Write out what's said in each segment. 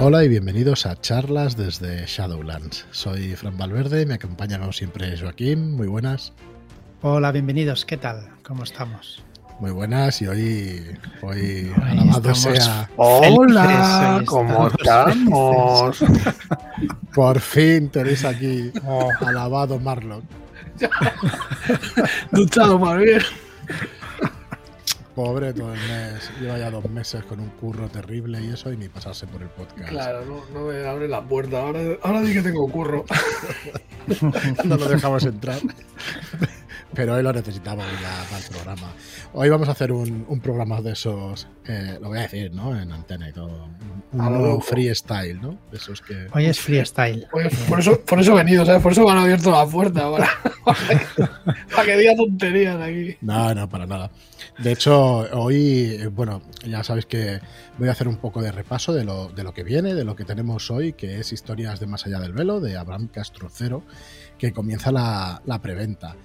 Hola y bienvenidos a charlas desde Shadowlands. Soy Fran Valverde, me acompaña como siempre Joaquín, muy buenas. Hola, bienvenidos, ¿qué tal? ¿Cómo estamos? Muy buenas y hoy, hoy alabado sea. Hola, ¿cómo estamos? Por fin tenéis aquí oh. alabado Marlon. Duchado más bien. Pobre todo el mes. Lleva ya dos meses con un curro terrible y eso, y ni pasarse por el podcast. Claro, no, no me abre la puerta. Ahora, ahora sí que tengo curro. no lo dejamos entrar. Pero hoy lo necesitamos ya para el programa. Hoy vamos a hacer un, un programa de esos, eh, lo voy a decir, ¿no? En antena y todo. Un nuevo freestyle, ¿no? De esos que. Hoy es freestyle. por, eso, por eso he venido, ¿sabes? Por eso me han abierto la puerta para, para que diga tonterías aquí. No, no, para nada. De hecho, hoy, bueno, ya sabéis que voy a hacer un poco de repaso de lo, de lo que viene, de lo que tenemos hoy, que es Historias de Más Allá del Velo, de Abraham Castro Cero, que comienza la, la preventa.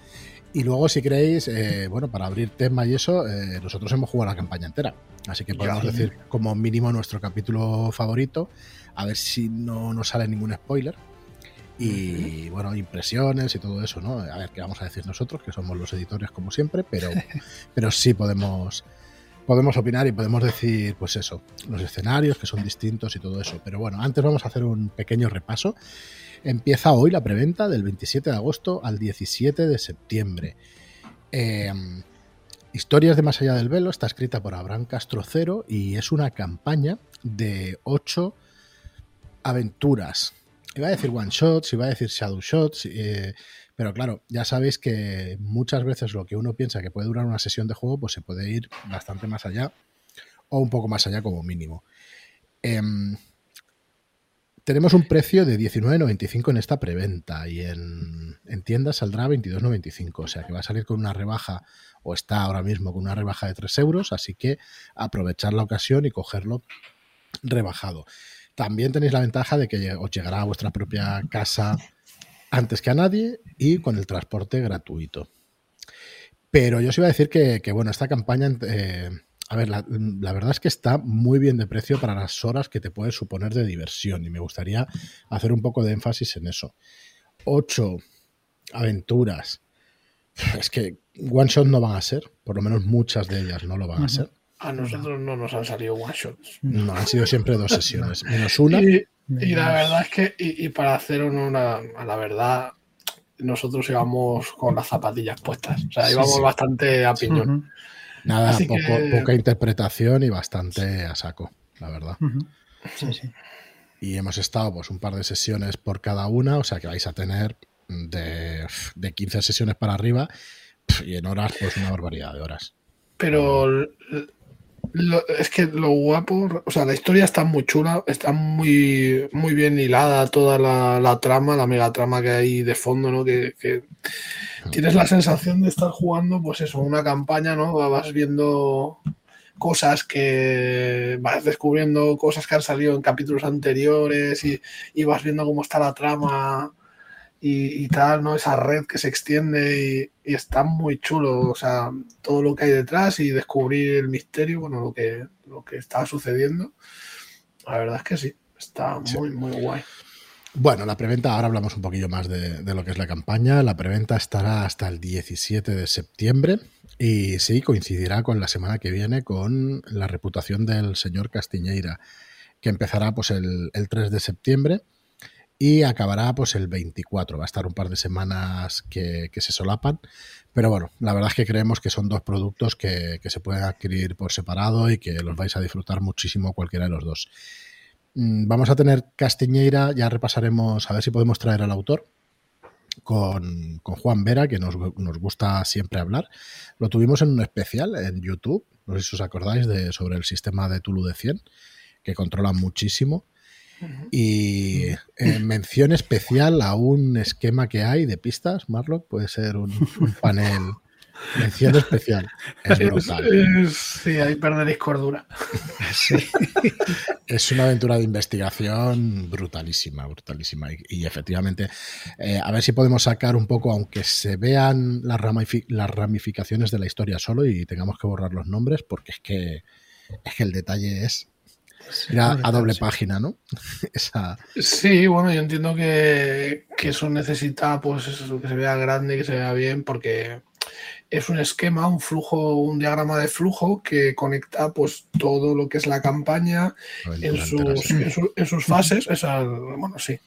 Y luego, si queréis, eh, bueno, para abrir tema y eso, eh, nosotros hemos jugado la campaña entera. Así que podemos decir como mínimo nuestro capítulo favorito, a ver si no nos sale ningún spoiler. Y bueno, impresiones y todo eso, ¿no? A ver qué vamos a decir nosotros, que somos los editores como siempre, pero, pero sí podemos, podemos opinar y podemos decir, pues eso, los escenarios que son distintos y todo eso. Pero bueno, antes vamos a hacer un pequeño repaso. Empieza hoy la preventa del 27 de agosto al 17 de septiembre. Em, Historias de Más Allá del Velo está escrita por Abraham Castro Cero y es una campaña de ocho aventuras. Iba a decir one shots, iba a decir shadow shots, eh, pero claro, ya sabéis que muchas veces lo que uno piensa que puede durar una sesión de juego, pues se puede ir bastante más allá o un poco más allá como mínimo. Em, tenemos un precio de 19.95 en esta preventa y en, tiendas saldrá 22.95, o sea que va a salir con una rebaja o está ahora mismo con una rebaja de 3 euros, así que aprovechar la ocasión y cogerlo rebajado. También tenéis la ventaja de que os llegará a vuestra propia casa antes que a nadie y con el transporte gratuito. Pero yo os iba a decir que, bueno, esta campaña eh, a ver, la, verdad es que está muy bien de precio para las horas que te puede suponer de diversión y me gustaría hacer un poco de énfasis en eso. Ocho aventuras. Es que one shot no van a ser, por lo menos muchas de ellas no lo van a ser. A nosotros no nos han salido one shots. No, han sido siempre dos sesiones, menos una. Y, la verdad es que, y, para hacer una, a la verdad, nosotros íbamos con las zapatillas puestas. O sea, íbamos bastante a piñón. Nada, poca interpretación y bastante a saco, la verdad. Sí, sí. Y hemos estado pues un par de sesiones por cada una, o sea que vais a tener de, de 15 sesiones para arriba y en horas pues una barbaridad de horas. Pero es que lo guapo, o sea, la historia está muy chula, está muy, muy bien hilada toda la, trama, la mega trama que hay de fondo, ¿no? Que, tienes la sensación de estar jugando, pues eso, una campaña, ¿no? Vas viendo cosas que vas descubriendo cosas que han salido en capítulos anteriores y, y vas viendo cómo está la trama y, tal, ¿no? Esa red que se extiende y, está muy chulo, o sea, todo lo que hay detrás y descubrir el misterio, bueno, lo que, lo que está sucediendo. La verdad es que sí, está muy, muy guay. Bueno, la preventa, ahora hablamos un poquillo más de, de, lo que es la campaña. La preventa estará hasta el 17 de septiembre y sí, coincidirá con la semana que viene con la reputación del señor Castiñeira, que empezará pues el, el 3 de septiembre y acabará pues el 24. Va a estar un par de semanas que, se solapan, pero bueno, la verdad es que creemos que son dos productos que, se pueden adquirir por separado y que los vais a disfrutar muchísimo cualquiera de los dos. Mm, vamos a tener Castiñeira, ya repasaremos a ver si podemos traer al autor. Con, Juan Vera, que nos, gusta siempre hablar. Lo tuvimos en un especial en YouTube, no sé si os acordáis, de, sobre el sistema de Tulu de 100, que controla muchísimo. Y eh, mención especial a un esquema que hay de pistas, Marlock, puede ser un, panel. Mención especial. Es brutal. sí, ahí perderéis cordura. Es una aventura de investigación brutalísima, brutalísima. Y, efectivamente, eh, a ver si podemos sacar un poco, aunque se vean las, las ramificaciones de la historia solo y tengamos que borrar los nombres, porque es que, es que el detalle es Era a doble página, ¿no? Esa... Sí, bueno, yo entiendo que, que eso necesita, pues, eso, que se vea grande, que se vea bien, porque es un esquema, un flujo, un diagrama de flujo que conecta pues todo lo que es la campaña en sus, en, sus, fases. Esa, bueno, sí,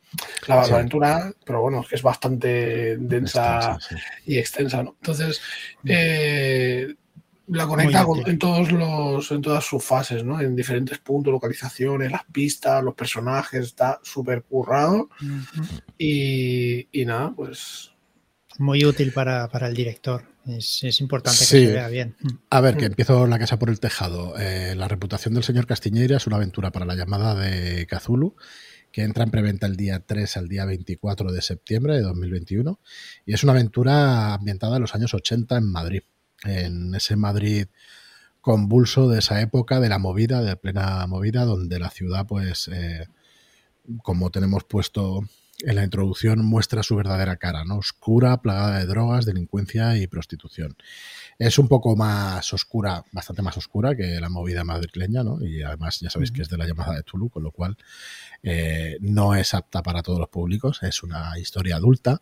la, aventura, pero bueno, que es bastante densa y extensa, ¿no? Entonces, eh, la conecta en todos los, en todas sus fases, ¿no? En diferentes puntos, localizaciones, las pistas, los personajes, está súper currado. y, y nada, pues muy útil para, el director. Es, importante que se vea bien. A ver, que empiezo la casa por el tejado. Eh, la reputación del señor Castiñeira es una aventura para la llamada de Cazulu, que entra en preventa el día 3 al día 24 de septiembre de 2021. Y es una aventura ambientada en los años 80 en Madrid. En ese Madrid convulso de esa época, de la movida, de plena movida, donde la ciudad, pues, eh, como tenemos puesto en la introducción muestra su verdadera cara, ¿no? Oscura, plagada de drogas, delincuencia y prostitución. Es un poco más oscura, bastante más oscura que la movida madrileña, ¿no? Y además ya sabéis que es de la llamada de Tulu, con lo cual eh, no es apta para todos los públicos, es una historia adulta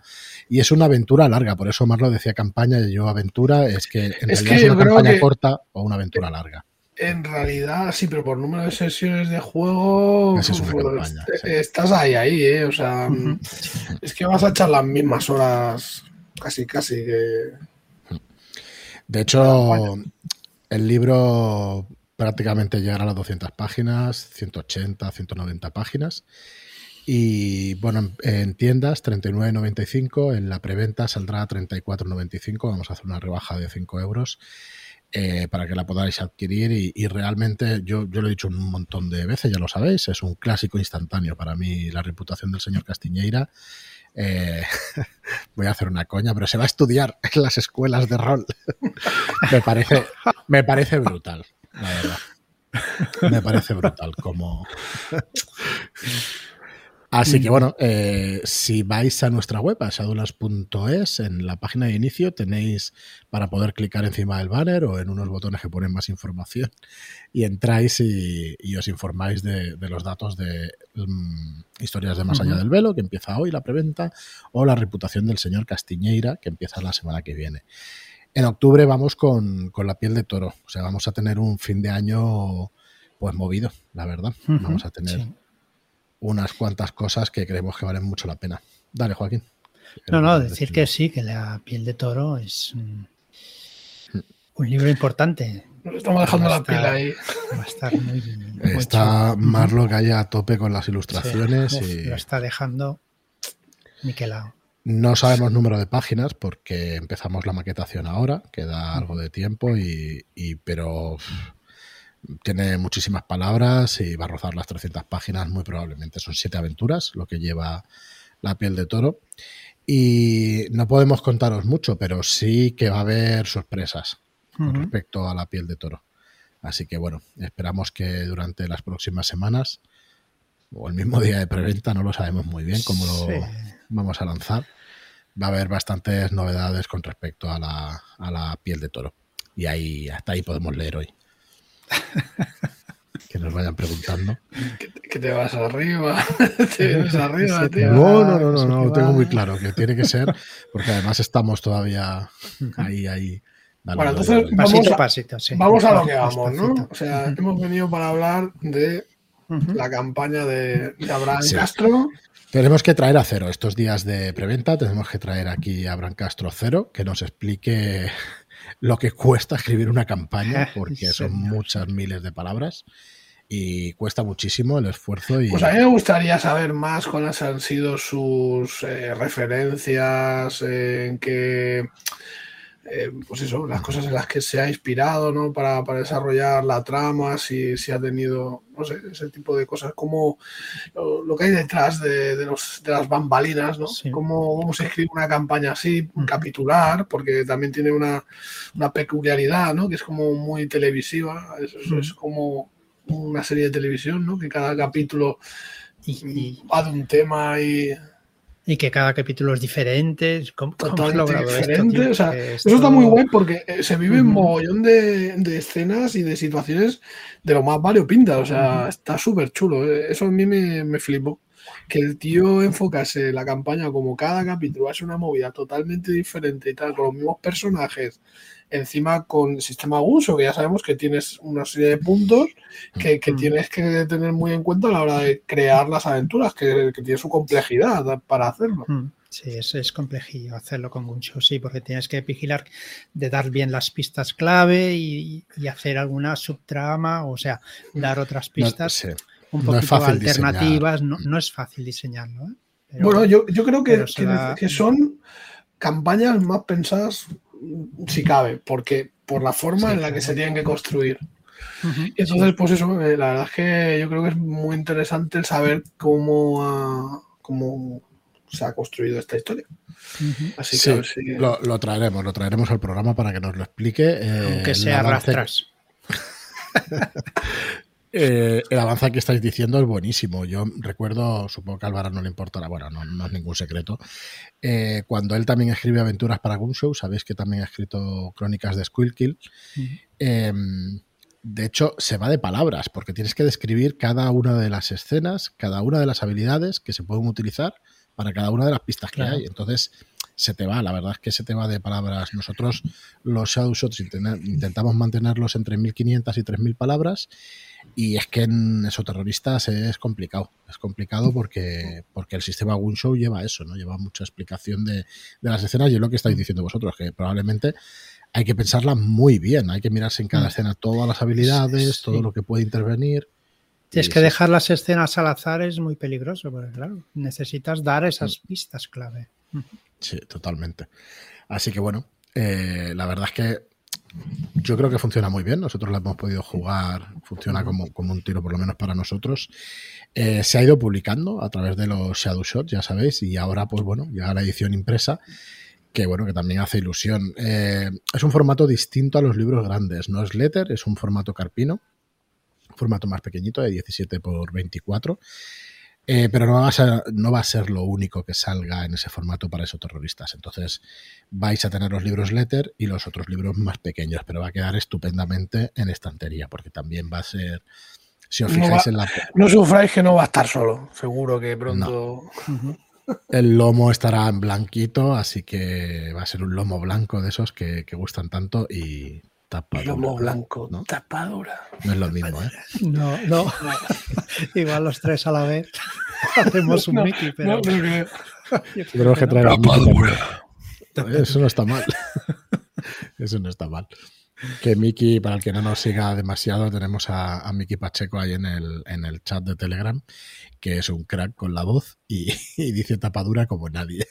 y es una aventura larga, por eso Marlo decía campaña y yo aventura, es que en realidad es una campaña corta o una aventura larga. En realidad, sí, pero por número de sesiones de juego, pues, estás ahí, ahí, ¿eh? O sea, es que vas a echar las mismas horas, casi, casi. Que... De hecho, el libro prácticamente llegará a las 200 páginas, 180, 190 páginas. Y bueno, en, tiendas 39.95, en la preventa saldrá a 34.95, vamos a hacer una rebaja de 5 euros. Eh, para que la podáis adquirir y, realmente yo, yo, lo he dicho un montón de veces, ya lo sabéis, es un clásico instantáneo para mí la reputación del señor Castiñeira. Eh, voy a hacer una coña, pero se va a estudiar en las escuelas de rol. me, parece, me parece brutal, la verdad. Me parece brutal como... Así que bueno, eh, si vais a nuestra web, a shadulas.es, en la página de inicio tenéis para poder clicar encima del banner o en unos botones que ponen más información y entráis y, os informáis de, los datos de mm, Historias de Más Allá del Velo, que empieza hoy la preventa, o la reputación del señor Castiñeira, que empieza la semana que viene. En octubre vamos con, la piel de toro, o sea, vamos a tener un fin de año pues movido, la verdad. Vamos a tener unas cuantas cosas que creemos que valen mucho la pena. Dale, Joaquín. No, no, decir que sí, que la piel de toro es un, libro importante. Estamos dejando la piel ahí. Va a estar muy, Está Marlo que haya a tope con las ilustraciones. y... Lo está dejando niquelado. No sabemos número de páginas porque empezamos la maquetación ahora, queda algo de tiempo, y, y pero tiene muchísimas palabras y va a rozar las 300 páginas muy probablemente. Son siete aventuras lo que lleva la piel de toro. Y no podemos contaros mucho, pero sí que va a haber sorpresas con respecto a la piel de toro. Así que bueno, esperamos que durante las próximas semanas o el mismo día de preventa, no lo sabemos muy bien cómo lo vamos a lanzar, va a haber bastantes novedades con respecto a la, a la piel de toro. Y ahí hasta ahí podemos leer hoy. que nos vayan preguntando. Que, te vas arriba, te vienes arriba, tío. No, no, no, no, no, lo tengo muy claro que tiene que ser, porque además estamos todavía ahí, ahí. Bueno, entonces vamos, a, pasito, sí. vamos a lo que vamos, ¿no? O sea, hemos venido para hablar de la campaña de, Abraham Castro. Tenemos que traer a Cero estos días de preventa, tenemos que traer aquí a Abraham Castro Cero que nos explique lo que cuesta escribir una campaña, porque son muchas miles de palabras y cuesta muchísimo el esfuerzo. Y... Pues a mí me gustaría saber más cuáles han sido sus eh, referencias, en qué eh, pues eso, las cosas en las que se ha inspirado ¿no? para, desarrollar la trama, si, si, ha tenido, no sé, ese tipo de cosas, como lo, que hay detrás de, de, los, de las bambalinas, ¿no? Cómo, se escribe una campaña así, capitular, porque también tiene una, una, peculiaridad, ¿no? Que es como muy televisiva, es, es como una serie de televisión, ¿no? Que cada capítulo va de un tema y Y que cada capítulo es diferente. ¿Cómo, cómo has logrado diferente. o sea, Eso está muy guay porque eh, se vive un mogollón de, de escenas y de situaciones de lo más variopintas. O sea, está súper chulo. eh. Eso a mí me, me flipó. Que el tío enfocase la campaña como cada capítulo hace una movida totalmente diferente y tal, con los mismos personajes. Encima con sistema uso, que ya sabemos que tienes una serie de puntos que, que Mm. tienes que tener muy en cuenta a la hora de crear las aventuras, que, que tiene su complejidad para hacerlo. Mm, Sí, es, es complejillo hacerlo con Gunshow, sí, porque tienes que vigilar de dar bien las pistas clave y, y hacer alguna subtrama, o sea, dar otras No, pistas sí. Un no es poquito fácil diseñar. alternativas. No, no es fácil diseñarlo. ¿eh? Pero- Bueno, yo, yo creo que, que- da- que son campañas más pensadas, mm, si cabe, porque por la forma Sí, en la que se tienen que construir. Y entonces, pues eso, eh, la verdad es que yo creo que es muy interesante el saber cómo, ha- cómo se ha construido esta historia. Así que Sí, a ver si... lo, lo traeremos, lo traeremos al programa para que nos lo explique. eh, Aunque sea avance- rastras. eh, el avance que estáis diciendo es buenísimo. Yo recuerdo, supongo que a Álvaro no le importará, bueno, no, no es ningún secreto. eh, cuando él también escribe aventuras para Gunshow, sabéis que también ha escrito crónicas de Squirkill. Ujú. Eh, de hecho, se va de palabras, porque tienes que describir cada una de las escenas, cada una de las habilidades que se pueden utilizar para cada una de las pistas que Claro. hay. Entonces, se te va, la verdad es que se te va de palabras. Nosotros, los Shadow Shots, intentamos mantenerlos entre 1500 y 3000 palabras. Y es que en Esoterroristas es complicado. Es complicado porque, porque el sistema Gunshow lleva eso, ¿no? Lleva mucha explicación de, de las escenas y es lo que estáis diciendo vosotros, que probablemente hay que pensarla muy bien. Hay que mirarse en cada Mm. escena todas las habilidades, Sí. todo lo que puede intervenir. Y que sí. dejar las escenas al azar es muy peligroso, porque claro, necesitas dar esas pistas clave. Sí, totalmente. Así que bueno, eh, la verdad es que yo creo que funciona muy bien. Nosotros la hemos podido jugar, funciona como, como un tiro, por lo menos para nosotros. Eh, se ha ido publicando a través de los Shadow Shots, ya sabéis, y ahora, pues bueno, llega la edición impresa, que bueno, que también hace ilusión. Eh, es un formato distinto a los libros grandes, no es letter, es un formato carpino, formato más pequeñito, de 17 por 24. Eh, pero no va, a ser, no va a ser lo único que salga en ese formato para esos terroristas. Entonces vais a tener los libros letter y los otros libros más pequeños, pero va a quedar estupendamente en estantería, porque también va a ser, si os No fijáis va- en la... No sufráis que no va a estar solo. Seguro que pronto... El lomo estará en blanquito, así que va a ser un lomo blanco de esos que, que gustan tanto y tapadura. Lomo blanco, ¿no? tapadura. No es lo mismo, ¿eh? No, no. Igual los tres a la vez hacemos un No, Mickey, pero No, no creo. yo creo que traer a Miki también. Eso no está mal. Eso no está mal. Que Miki, para el que no nos siga demasiado, tenemos a, a Miki Pacheco ahí en el, en el chat de Telegram, que es un crack con la voz y, y dice tapadura como nadie.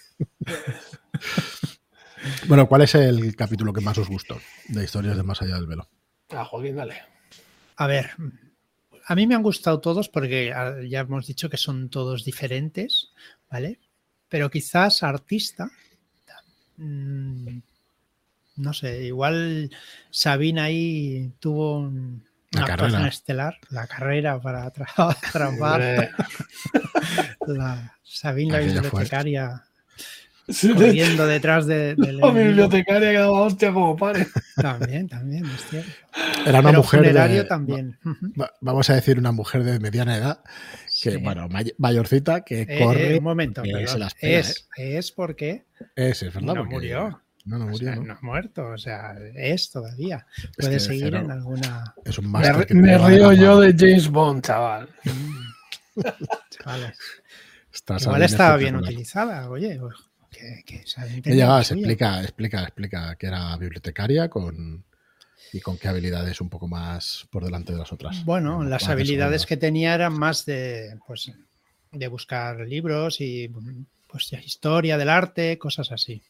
Bueno, ¿cuál es el capítulo que más os gustó de Historias de Más Allá del Velo? Ah, Joaquín, dale. A ver, a mí me han gustado todos porque ya hemos dicho que son todos diferentes, ¿vale? Pero quizás artista, mm, no sé, igual Sabina ahí tuvo un- una carrera. estelar, la carrera para Hombre. la Sabina la bibliotecaria corriendo detrás de, La bibliotecaria que daba hostia como pare. También, también, es cierto. Era una Pero mujer de, también. Vamos a decir una mujer de mediana edad, que Sí. bueno, may- mayorcita, que Eh, corre. eh, un momento, que perdón. se las pega, es, es porque Ese, es verdad. no porque- murió. No, no O murió, sea, ¿no? no ha muerto, o sea, es todavía. Es Puede que seguir Cero en alguna. Es un Me, que me río yo de James Bond, chaval. Chavales. Está Igual estaba bien utilizada, oye. Que, que se suya. explica, explica, explica que era bibliotecaria con y con qué habilidades un poco más por delante de las otras. Bueno, Bueno, las habilidades que tenía eran más de, pues, de buscar libros y pues ya historia del arte, cosas así.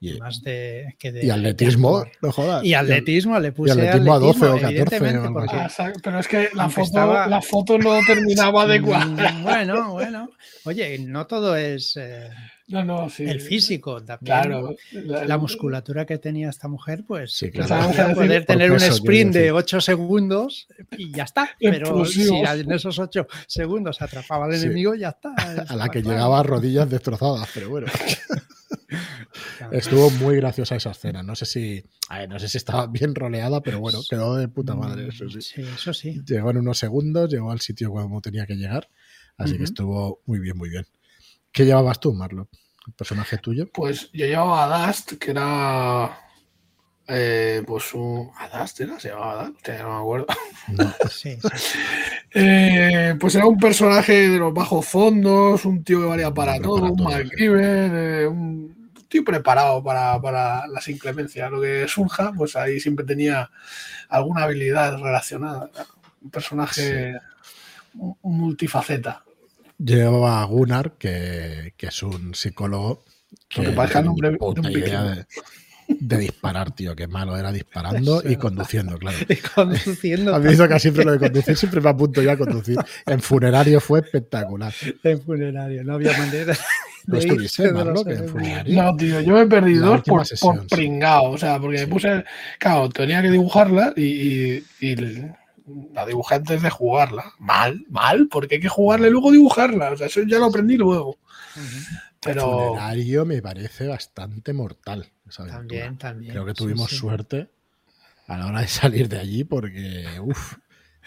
y, Más de que de y atletismo, de no jodas. Y atletismo, le puse atletismo a 12 o 14 o evidentemente, algo porque- Ah, Pero es que la foto, estaba- la foto no terminaba de cuadrar. Mm, Bueno, bueno. Oye, no todo es. eh, No, no, sí. El físico también. Claro. La, musculatura que tenía esta mujer, pues Sí, claro. vamos a decir, poder tener un sprint de decir. 8 segundos y ya está. Pero si en esos 8 segundos atrapaba al Sí. enemigo, ya está. A la que llegaba a rodillas destrozadas, pero bueno. Estuvo muy graciosa esa escena. No sé si. a ver, no sé si estaba bien roleada, pero bueno, quedó de puta madre, eso sí. Sí, eso sí. Llegó en unos segundos, llegó al sitio como tenía que llegar. Así que estuvo muy bien, muy bien. ¿Qué llevabas tú, Marlon? ¿El personaje tuyo? Pues yo llevaba a Dust, que era. eh, pues un. ¿A Dust era? ¿Se llamaba Dust? No me acuerdo. No. Sí, sí. Eh, pues era un personaje de los bajos fondos, un tío que valía para todo, para un MacGyver, eh, un tío preparado para, para las inclemencias. Lo que surja, pues ahí siempre tenía alguna habilidad relacionada. Un personaje mu- multifaceta. Llevaba a Gunnar, que, que es un psicólogo. Que Aunque parezca el no nombre de idea de, de disparar, tío. Qué malo era disparando Eso y es conduciendo, claro. Y conduciendo A mí eso que siempre lo de conducir, siempre me apunto ya a conducir. En funerario fue espectacular. en funerario. No había manera ¿No estuviste, que en funerario? No, tío, yo me perdí La dos por, sesión, por sí. pringao. O sea, porque Sí. me puse. Claro, tenía que dibujarla y, y- y la dibujé antes de jugarla. Mal, mal, porque hay que jugarla y luego dibujarla. O sea, eso ya lo aprendí luego. Pero. Funerario me parece bastante mortal. También, también. Creo que tuvimos sí. suerte a la hora de salir de allí porque, uff,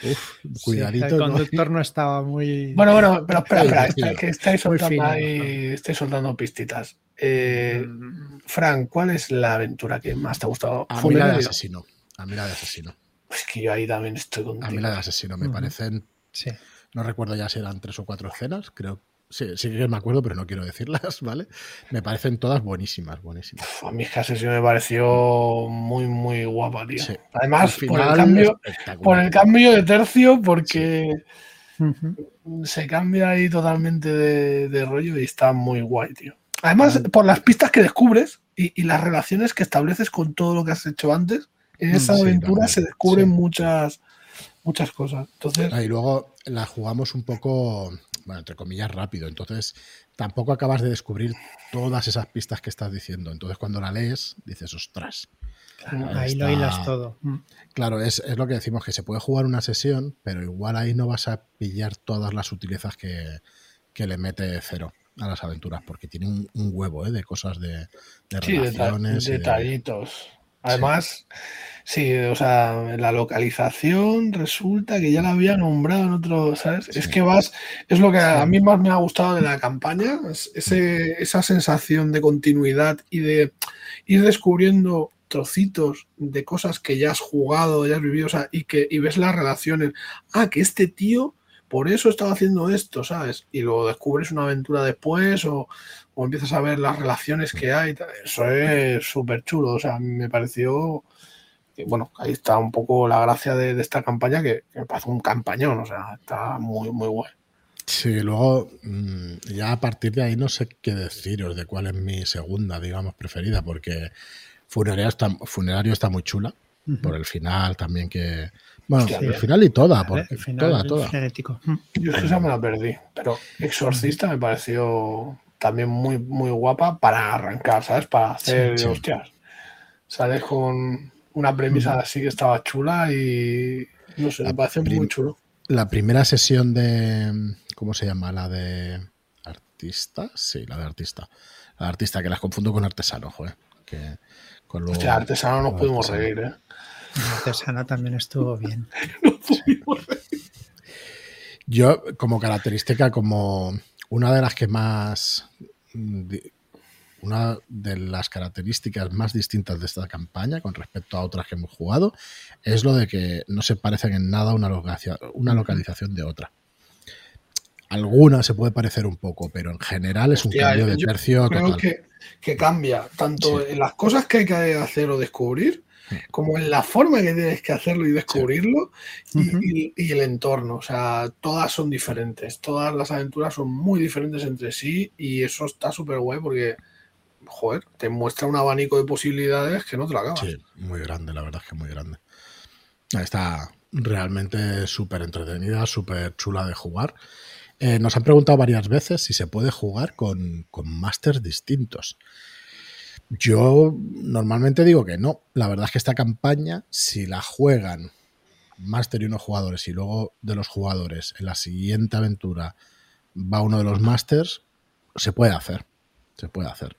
uff, Sí, cuidadito. el conductor no estaba muy. Bueno, bueno, pero espera, espera, que estáis soltando fino, ahí, estáis soltando pistitas. Eh, Mm, Frank, ¿cuál es la aventura que más te ha gustado? A mí la de Funerario. asesino. A mí la de asesino. Que yo ahí también estoy A mí contigo. la de asesino me parecen, Sí. no recuerdo ya si eran tres o cuatro escenas, creo. Sí, sí que me acuerdo, pero no quiero decirlas, ¿vale? Me parecen todas buenísimas, buenísimas. Uf, A mí es que Asesino me pareció muy, muy guapa, tío. Sí. Además, por el cambio, por el cambio de tercio, porque se cambia ahí totalmente de, de rollo y está muy guay, tío. Además, por las pistas que descubres y, y las relaciones que estableces con todo lo que has hecho antes, en Mm, esa sí, aventura también, se descubren sí. muchas, muchas cosas. Entonces, Ah, Y luego la jugamos un poco, bueno, entre comillas, rápido. Entonces, tampoco acabas de descubrir todas esas pistas que estás diciendo. Entonces, cuando la lees, dices, ostras. Ahí lo está- hilas todo. Mm. Claro, es, es lo que decimos, que se puede jugar una sesión, pero igual ahí no vas a pillar todas las sutilezas que, que le mete cero a las aventuras, porque tiene un, un huevo ¿eh? de cosas de, de sí, relaciones. detallitos. Además, sí. o sea, la localización resulta que ya la había nombrado en otro, ¿sabes? Sí. Es que vas, es lo que a mí más me ha gustado de la campaña, es ese, esa sensación de continuidad y de ir descubriendo trocitos de cosas que ya has jugado, ya has vivido, o sea, y que y ves las relaciones. Ah, que este tío por eso estaba haciendo esto, ¿sabes? Y luego descubres una aventura después o, o empiezas a ver las relaciones que hay. Eso es súper chulo, o sea, me pareció... que, bueno, ahí está un poco la gracia de, de esta campaña, que, que me parece un campañón, o sea, está muy, muy guay. Sí, luego mm, ya a partir de ahí no sé qué deciros de cuál es mi segunda, digamos, preferida, porque Funerario está, Funerario está muy chula, por el final también que... Bueno, Hostia, el bien. final y toda, porque, el final toda, toda. frenético. Mm. Yo es que esa me la perdí, pero Exorcista me pareció también muy, muy guapa para arrancar, ¿sabes? Para hacer, Sí, sí. hostias, sales con una premisa así que estaba chula y no sé, me La parece prim- muy chulo. La primera sesión de... ¿Cómo se llama? La de artista. Sí, la de artista. La de artista, que las confundo con artesano, joder. Que con lo- Hostia, artesano nos pudimos reír, ¿eh? El artesano también estuvo bien. Yo, como característica, como una de las que más. mm, Una de las características más distintas de esta campaña con respecto a otras que hemos jugado es lo de que no se parecen en nada una, una localización de otra. Alguna se puede parecer un poco, pero en general es un Hostia, cambio de tercio Creo total. que, que cambia tanto Sí. en las cosas que hay que hacer o descubrir, como en la forma que tienes que hacerlo y descubrirlo y, Ujú. y- y el entorno. O sea, todas son diferentes. Todas las aventuras son muy diferentes entre sí y eso está súper guay porque, joder, te muestra un abanico de posibilidades que no te lo acabas. Sí, muy grande, la verdad es que muy grande. Está realmente súper entretenida, súper chula de jugar. Eh, nos han preguntado varias veces si se puede jugar con, con masters distintos. Yo normalmente digo que no. La verdad es que esta campaña, si la juegan máster y unos jugadores y luego de los jugadores en la siguiente aventura va uno de los masters, se puede hacer. Se puede hacer.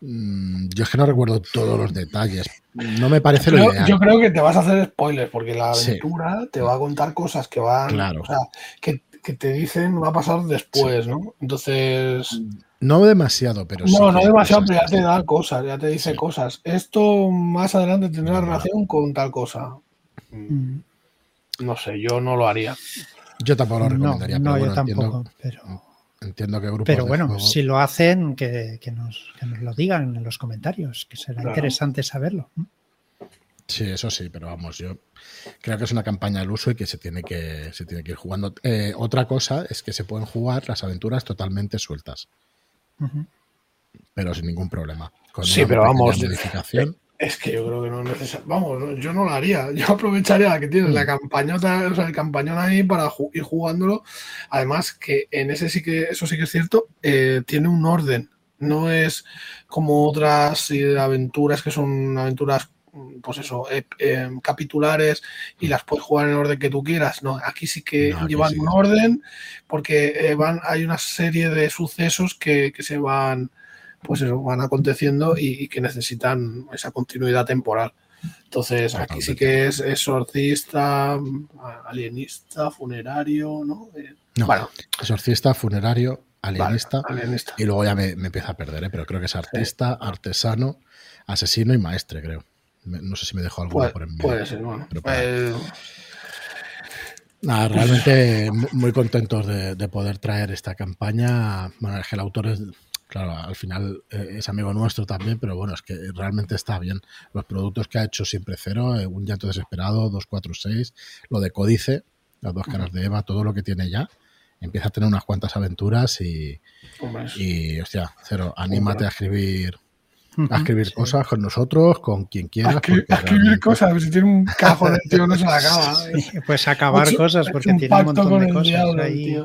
Mm, yo es que no recuerdo todos los detalles. No me parece lo ideal. Yo creo que te vas a hacer spoilers porque la aventura te va a contar cosas que van. Claro. O sea, que, te dicen va a pasar después, ¿no? Entonces. No demasiado, pero No, no demasiado, pero ya te da cosas, ya te dice cosas. Esto más adelante tendrá relación con tal cosa. Mm. No sé, yo no lo haría. Yo tampoco lo recomendaría, no, yo tampoco, pero... Entiendo que grupo Pero bueno, si lo hacen, que, nos, lo digan en los comentarios, que será interesante saberlo. Sí, eso sí, pero vamos, yo creo que es una campaña al uso y que se tiene que, se tiene que ir jugando. Eh, otra cosa es que se pueden jugar las aventuras totalmente sueltas. Pero sin ningún problema. sí, pero vamos. Modificación. Es que yo creo que no es necesario. Vamos, yo no lo haría. Yo aprovecharía la que tienes, la campañota, o sea, el campañón ahí para ir jugándolo. Además, que en ese sí que, eso sí que es cierto, eh, tiene un orden. No es como otras aventuras que son aventuras, pues eso, eh, eh, capitulares y las puedes jugar en el orden que tú quieras. No, aquí sí que llevan un orden porque van, hay una serie de sucesos que, que se van pues eso, van aconteciendo y, que necesitan esa continuidad temporal. Entonces, aquí sí que es exorcista, alienista, funerario, ¿no? Eh, bueno. exorcista, funerario, alienista, Y luego ya me, empieza a perder, ¿eh? pero creo que es artista, artesano, asesino y maestre, creo. No sé si me dejo algo por en medio. Puede ser, bueno. Pues, Nada, realmente muy contentos de, de, poder traer esta campaña. Bueno, es que el autor es claro, al final eh, es amigo nuestro también, pero bueno, es que realmente está bien. Los productos que ha hecho siempre cero, eh, un llanto desesperado, 246, lo de Códice, las dos caras de Eva, todo lo que tiene ya, empieza a tener unas cuantas aventuras y, y hostia, cero, anímate a escribir a escribir cosas con nosotros, con quien quiera. A, escribir cosas, si tiene un cajón, el tío no se la acaba. pues acabar cosas, porque tiene un montón de cosas ahí,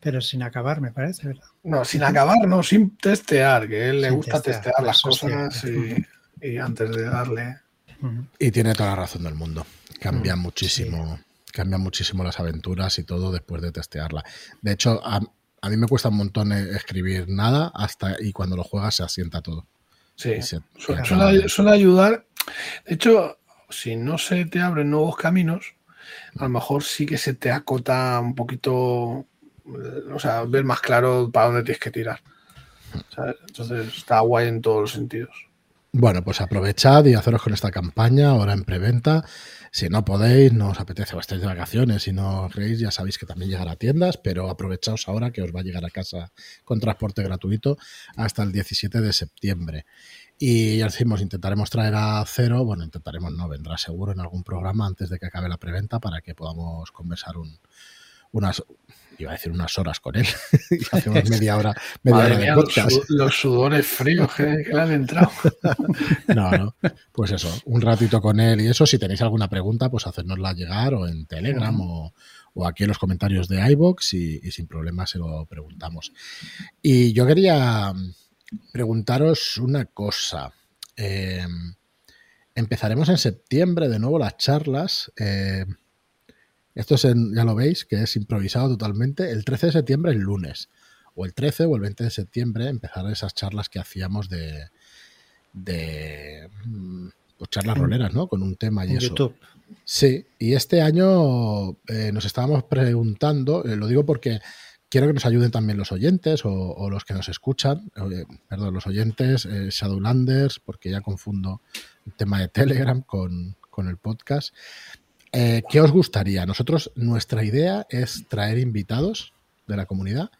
pero sin acabar, me parece, ¿verdad? No, sin acabar, no, sin testear, que a él le gusta testear, las cosas y, antes de darle. Y tiene toda la razón del mundo. Cambia muchísimo, cambian muchísimo las aventuras y todo después de testearla. De hecho, a, a mí me cuesta un montón eh, escribir nada hasta y cuando lo juegas se asienta todo. Sí, suele, ayudar. De hecho, si no se te abren nuevos caminos, a lo mejor sí que se te acota un poquito, o sea, ver más claro para dónde tienes que tirar. Entonces está guay en todos los sentidos. Bueno, pues aprovechad y haceros con esta campaña ahora en preventa. Si no podéis, no os apetece o estáis de vacaciones y no creéis, ya sabéis que también llegará a tiendas, pero aprovechaos ahora que os va a llegar a casa con transporte gratuito hasta el 17 de septiembre. Y ya decimos, intentaremos traer a cero, bueno, intentaremos, no, vendrá seguro en algún programa antes de que acabe la preventa para que podamos conversar un, unas, iba a decir unas horas con él. y hacemos media hora, media Los, sudores fríos que, le han entrado. no, no. Pues eso, un ratito con él y eso. Si tenéis alguna pregunta, pues hacernosla llegar o en Telegram o, aquí en los comentarios de iBox y, sin problema se lo preguntamos. Y yo quería preguntaros una cosa. Eh, empezaremos en septiembre de nuevo las charlas. Eh, esto es ya lo veis, que es improvisado totalmente. El 13 de septiembre, el lunes. O el 13 o el 20 de septiembre empezarán esas charlas que hacíamos de, de mm, pues charlas roleras, ¿no? Con un tema y eso. YouTube. Sí, y este año eh, nos estábamos preguntando, eh, lo digo porque quiero que nos ayuden también los oyentes o, los que nos escuchan, eh, perdón, los oyentes, Shadowlanders, porque ya confundo el tema de Telegram con, con el podcast. Eh, ¿Qué os gustaría? Nosotros, nuestra idea es traer invitados de la comunidad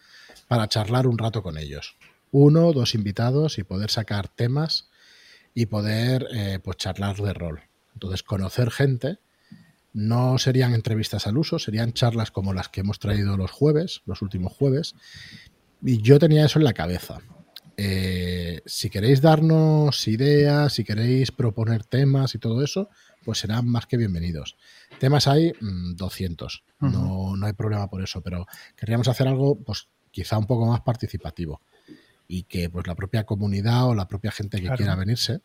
para charlar un rato con ellos. Uno, dos invitados y poder sacar temas y poder eh, pues charlar de rol. Entonces, conocer gente no serían entrevistas al uso, serían charlas como las que hemos traído los jueves, los últimos jueves. Y yo tenía eso en la cabeza. Eh, si queréis darnos ideas, si queréis proponer temas y todo eso, pues serán más que bienvenidos. Temas hay 200, mm, no, no hay problema por eso, pero querríamos hacer algo, pues quizá un poco más participativo y que pues la propia comunidad o la propia gente que quiera venirse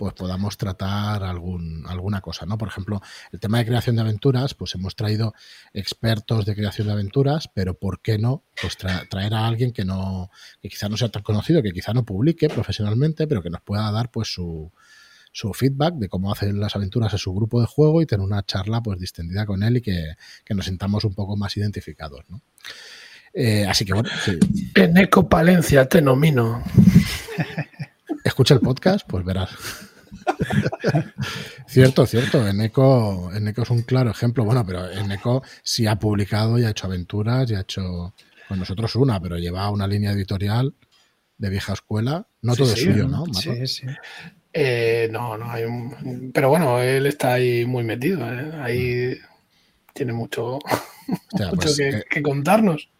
pues podamos tratar algún, alguna cosa, ¿no? Por ejemplo, el tema de creación de aventuras, pues hemos traído expertos de creación de aventuras, pero ¿por qué no? Pues traer a alguien que no, que quizá no sea tan conocido, que quizá no publique profesionalmente, pero que nos pueda dar pues su, su feedback de cómo hacen las aventuras en su grupo de juego y tener una charla pues distendida con él y que, nos sintamos un poco más identificados, ¿no? Eh, así que bueno. En Eco Palencia te nomino. Escucha el podcast, pues verás. cierto, cierto. Eneco, Eneco es un claro ejemplo. Bueno, pero Eneco sí ha publicado y ha hecho aventuras y ha hecho con nosotros una, pero lleva una línea editorial de vieja escuela. No todo es suyo, ¿no? Sí, sí. Eh, no, no hay un... Pero bueno, él está ahí muy metido. ¿eh? Ahí tiene mucho, pues, eh, que contarnos.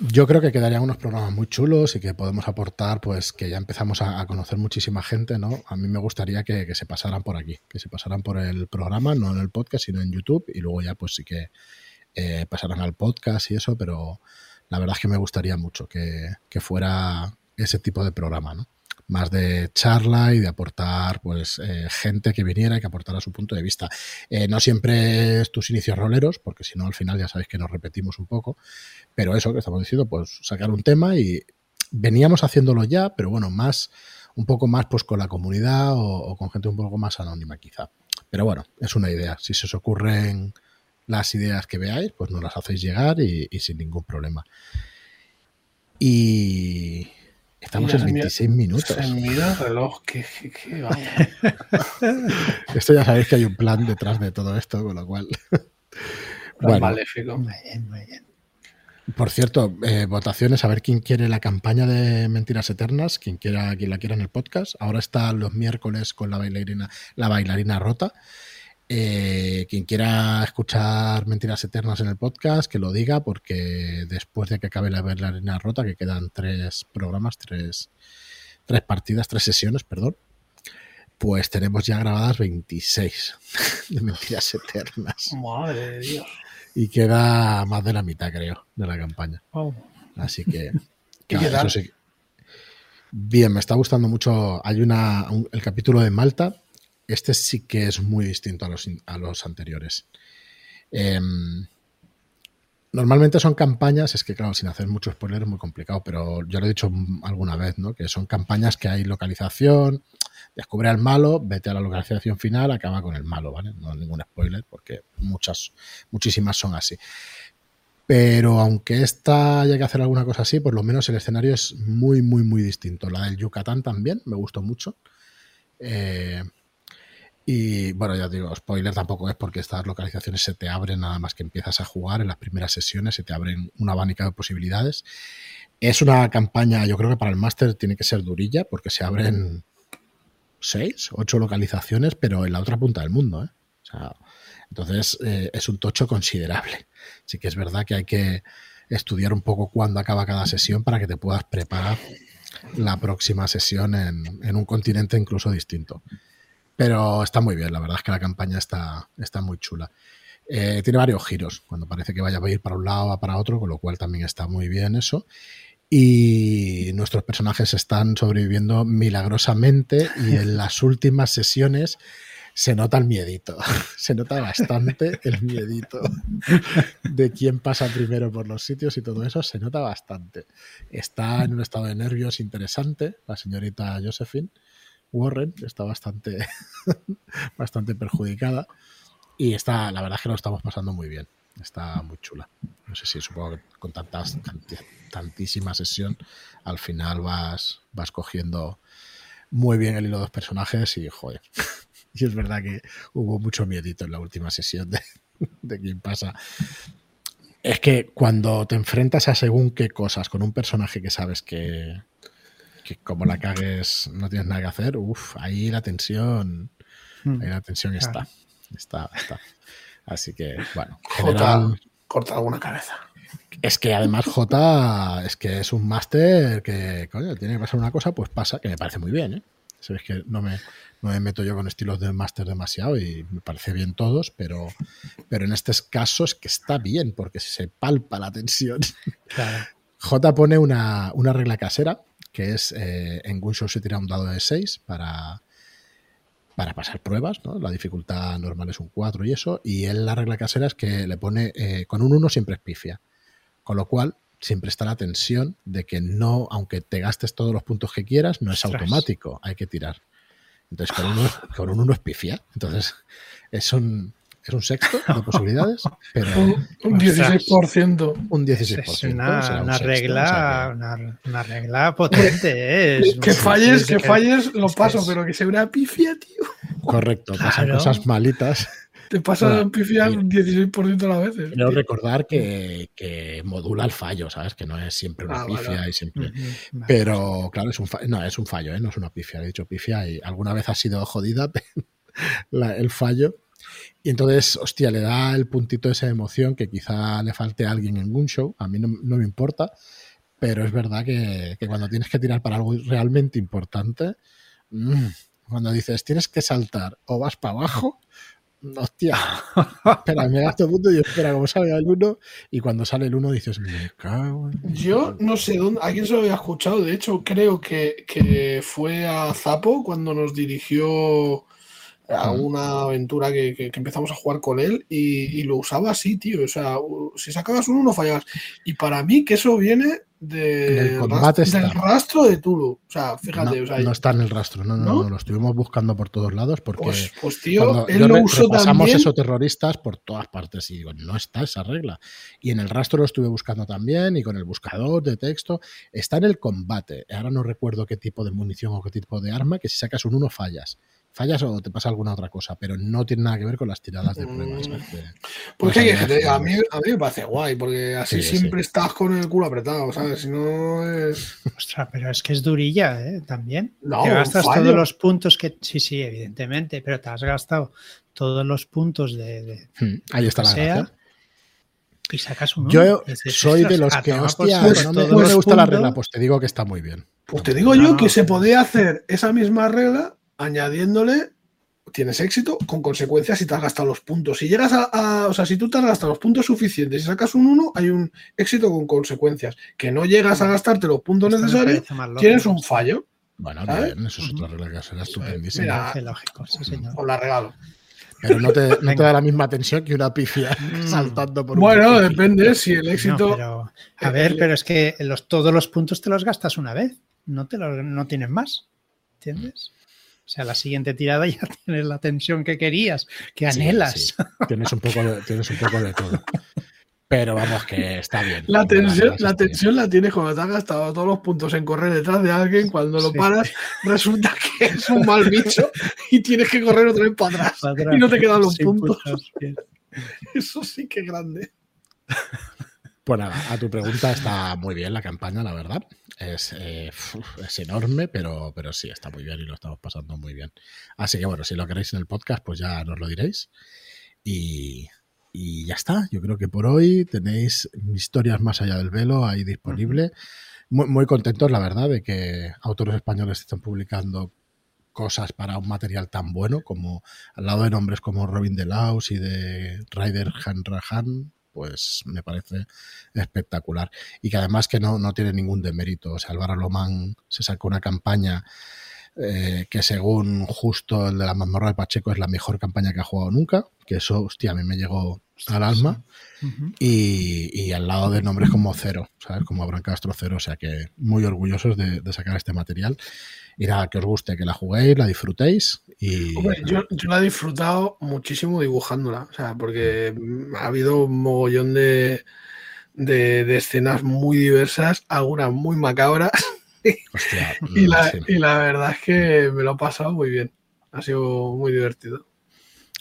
Yo creo que quedarían unos programas muy chulos y que podemos aportar, pues que ya empezamos a, conocer muchísima gente, ¿no? A mí me gustaría que, se pasaran por aquí, que se pasaran por el programa, no en el podcast, sino en YouTube, y luego ya pues sí que eh, pasaran al podcast y eso, pero la verdad es que me gustaría mucho que, que fuera ese tipo de programa, ¿no? Más de charla y de aportar pues eh, gente que viniera y que aportara su punto de vista. Eh, no siempre es tus inicios roleros, porque si no al final ya sabéis que nos repetimos un poco, pero eso que estamos diciendo, pues sacar un tema y veníamos haciéndolo ya, pero bueno, más un poco más pues con la comunidad o, con gente un poco más anónima quizá. Pero bueno, es una idea. Si se os ocurren las ideas que veáis, pues nos las hacéis llegar y sin ningún problema. Y, Estamos en 26 minutos. mira el reloj, que, esto ya sabéis que hay un plan detrás de todo esto, con lo cual. bueno, maléfico. Por cierto, eh, votaciones, a ver quién quiere la campaña de Mentiras Eternas, quien quiera, quien la quiera en el podcast. Ahora está los miércoles con la bailarina, la bailarina rota. Eh, quien quiera escuchar Mentiras Eternas en el podcast, que lo diga, porque después de que acabe la arena rota, que quedan tres programas, tres, tres partidas, tres sesiones, perdón, pues tenemos ya grabadas 26 de Mentiras Eternas. Madre de Dios. Y queda más de la mitad, creo, de la campaña. Así que. Bien, me está gustando mucho. Hay una, el capítulo de Malta este sí que es muy distinto a los, anteriores. Em, normalmente son campañas, es que claro, sin hacer mucho spoiler es muy complicado, pero yo lo he dicho alguna vez, ¿no? Que son campañas que hay localización, descubre al malo, vete a la localización final, acaba con el malo, ¿vale? No ningún spoiler, porque muchas, muchísimas son así. Pero aunque esta haya que hacer alguna cosa así, por lo menos el escenario es muy, muy, muy distinto. La del Yucatán también me gustó mucho. Eh, y bueno, ya digo, spoiler tampoco es porque estas localizaciones se te abren nada más que empiezas a jugar en las primeras sesiones, se te abren una abanico de posibilidades. Es una campaña, yo creo que para el máster tiene que ser durilla porque se abren seis, ocho localizaciones, pero en la otra punta del mundo. ¿eh? entonces eh, es un tocho considerable. Sí que es verdad que hay que estudiar un poco cuándo acaba cada sesión para que te puedas preparar la próxima sesión en, en un continente incluso distinto. Pero está muy bien, la verdad es que la campaña está, está muy chula. Eh, tiene varios giros, cuando parece que vaya a ir para un lado o para otro, con lo cual también está muy bien eso. Y nuestros personajes están sobreviviendo milagrosamente y en las últimas sesiones se nota el miedito, se nota bastante el miedito de quién pasa primero por los sitios y todo eso, se nota bastante. Está en un estado de nervios interesante la señorita Josephine Warren, está bastante, bastante perjudicada. Y está, la verdad es que lo estamos pasando muy bien. Está muy chula. No sé si supongo que con tantas, tantísima sesión, al final vas, vas cogiendo muy bien el hilo de los personajes y joder. Y es verdad que hubo mucho miedito en la última sesión de, de quién pasa. Es que cuando te enfrentas a según qué cosas con un personaje que sabes que, que como la cagues no tienes nada que hacer, uff, ahí la tensión, hmm. ahí la tensión está, está, está. Así que, bueno, corta alguna cabeza. Es que además J es que es un máster que, coño, tiene que pasar una cosa, pues pasa, que me parece muy bien, ¿eh? Sabes que no me, no me meto yo con estilos de máster demasiado y me parece bien todos, pero, pero en este caso es que está bien porque se palpa la tensión. Claro. J pone una, una regla casera, que es eh, en Gunshow se tira un dado de 6 para, para pasar pruebas, ¿no? La dificultad normal es un 4 y eso, y él la regla casera es que le pone eh, con un 1 siempre es pifia, con lo cual siempre está la tensión de que no, aunque te gastes todos los puntos que quieras, no es Ostras. automático, hay que tirar. Entonces con uno, con un 1 es pifia, entonces es un, es un sexto de posibilidades, pero Un, un 16%. un 16%. Es una, será un una sexto, regla, o sea que- una, una regla potente. ¿eh? Es- Que falles, que que- falles, lo que paso, es- pero que sea una pifia, tío. Correcto, pasan Claro. cosas malitas. Te pasa Bueno, pifiar y- un 16% de las veces. Quiero tío. recordar que, que modula el fallo, ¿sabes? Que no es siempre una Ah, pifia y siempre. Pero claro, es un fallo, no, es un fallo, ¿eh? no es una pifia. He dicho pifia y alguna vez ha sido jodida la- el fallo. Y entonces, hostia, le da el puntito esa emoción que quizá le falte a alguien en un show. A mí no, no me importa, pero es verdad que, que cuando tienes que tirar para algo realmente importante, mm, cuando dices tienes que saltar o vas para abajo, hostia, espera, me gasto punto y espera, como salga el 1, y cuando sale el 1 dices, me cago en... Yo no sé dónde, a quién se lo había escuchado. De hecho, creo que, que fue a Zapo cuando nos dirigió a una aventura que, que- que empezamos a jugar con él y, y lo usaba así, tío. O sea, si sacabas uno, no fallabas. Y para mí, que eso viene de, combate del rastro de Tulu. O sea, fíjate, no, o sea, no está en el rastro, no, no, ¿No? no, lo estuvimos buscando por todos lados porque pues, pues, tío, él lo usó también. esos terroristas por todas partes y digo, no está esa regla. Y en el rastro lo estuve buscando también y con el buscador de texto. Está en el combate. Ahora no recuerdo qué tipo de munición o qué tipo de arma, que si sacas un 1 fallas. Fallas o te pasa alguna otra cosa, pero no tiene nada que ver con las tiradas de pruebas. Mm. Pues Pues que, diga, a mí, a mí me parece guay, porque así Sí, siempre estás con el culo apretado, ¿sabes? Si no es. Ostras, pero es que es durilla, ¿eh? También. No, te gastas fallo. todos los puntos que. Sí, sí, evidentemente, pero te has gastado todos los puntos de. de- Hmm, Ahí está la sea, gracia. y sacas uno. Yo dices, soy de "Ostras, los que, hostia, saco no me, no gusta la puntos". regla, pues te digo que está muy bien. Pues te digo No, yo no, que se podía hacer esa misma regla añadiéndole. Tienes éxito con consecuencias si te has gastado los puntos. Si llegas a, a- O sea, si tú te has gastado los puntos suficientes y sacas un 1, hay un éxito con consecuencias. Que no llegas a gastarte los puntos Esto necesarios, tienes un fallo. Bueno, ¿Sabes? bien, eso es otra regla que será estupendísima. Mira, lógico, sí, señor. Os la regalo. Pero no te, no te Venga. da la misma tensión que una pifia Mm. saltando por un Bueno, depende si el éxito. No, pero, a ver, pero es que los, todos los puntos te los gastas una vez. No, te los, no tienes más. ¿Entiendes? O sea, la siguiente tirada ya tienes la tensión que querías, que anhelas. sí. Tienes, un poco de, tienes un poco de todo. Pero vamos, que está bien. La tensión, la tensión la tienes cuando te has gastado todos los puntos en correr detrás de alguien. Cuando lo Sí. paras, resulta que es un mal bicho y tienes que correr otra vez para atrás. Para atrás. Y no te quedan los puntos. Eso sí que es grande. Pues nada, a tu pregunta está muy bien la campaña, la verdad. Es, eh, es enorme, pero, pero sí, está muy bien y lo estamos pasando muy bien. Así que bueno, si lo queréis en el podcast, pues ya nos lo diréis. Y, y ya está. Yo creo que por hoy tenéis historias más allá del velo ahí disponible. Muy, muy contentos, la verdad, de que autores españoles estén publicando cosas para un material tan bueno como al lado de nombres como Robin de Laus y de Ryder Hanrahan, pues me parece espectacular. Y que además que no, no tiene ningún demérito. O sea, Álvaro Lomán se sacó una campaña eh, que según justo el de la mazmorra de Pacheco es la mejor campaña que ha jugado nunca, que eso, hostia, a mí me llegó al alma. Y, y al lado de nombres como Cero, ¿sabes? Como Abraham Castro Cero, o sea que muy orgullosos de, de sacar este material. Y nada, que os guste, que la juguéis, la disfrutéis y... Hombre, yo, yo la he disfrutado muchísimo dibujándola. O sea, porque ha habido un mogollón de, de, de escenas muy diversas, algunas muy macabras. hostia, Y la, y la verdad es que me lo he pasado muy bien. Ha sido muy divertido.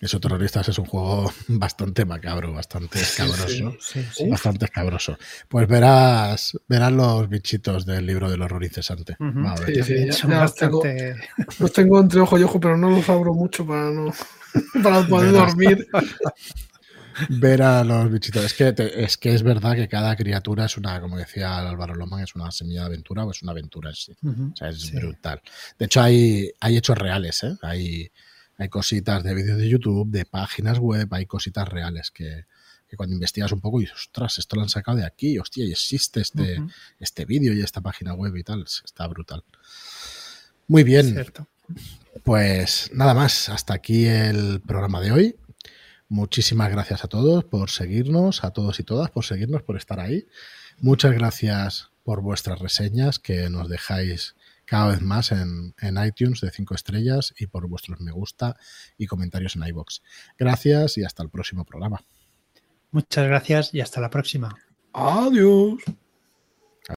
Eso Terroristas es un juego bastante macabro, bastante escabroso. sí. Sí, sí. Bastante escabroso. Pues verás, verás los bichitos del libro del horror incesante. Ver. Sí, ya- son ya los tengo. bastante- Los tengo entre ojo y ojo, pero no los abro mucho para no para poder Verás. dormir. ver a los bichitos. Es que, es que es verdad que cada criatura es una, como decía Álvaro Loman, es una semilla de aventura o es una aventura en sí. O sea, es brutal. De hecho, hay, hay hechos reales, ¿eh? Hay, hay cositas de vídeos de YouTube, de páginas web, hay cositas reales que, cuando investigas un poco y ostras, esto lo han sacado de aquí, hostia, y existe este, este vídeo y esta página web y tal, está brutal. Muy bien. Pues nada más, hasta aquí el programa de hoy. Muchísimas gracias a todos por seguirnos, a todos y todas por seguirnos, por estar ahí. Muchas gracias por vuestras reseñas que nos dejáis cada vez más en, iTunes de 5 estrellas y por vuestros me gusta y comentarios en iBox. Gracias y hasta el próximo programa. Muchas gracias y hasta la próxima. Adiós.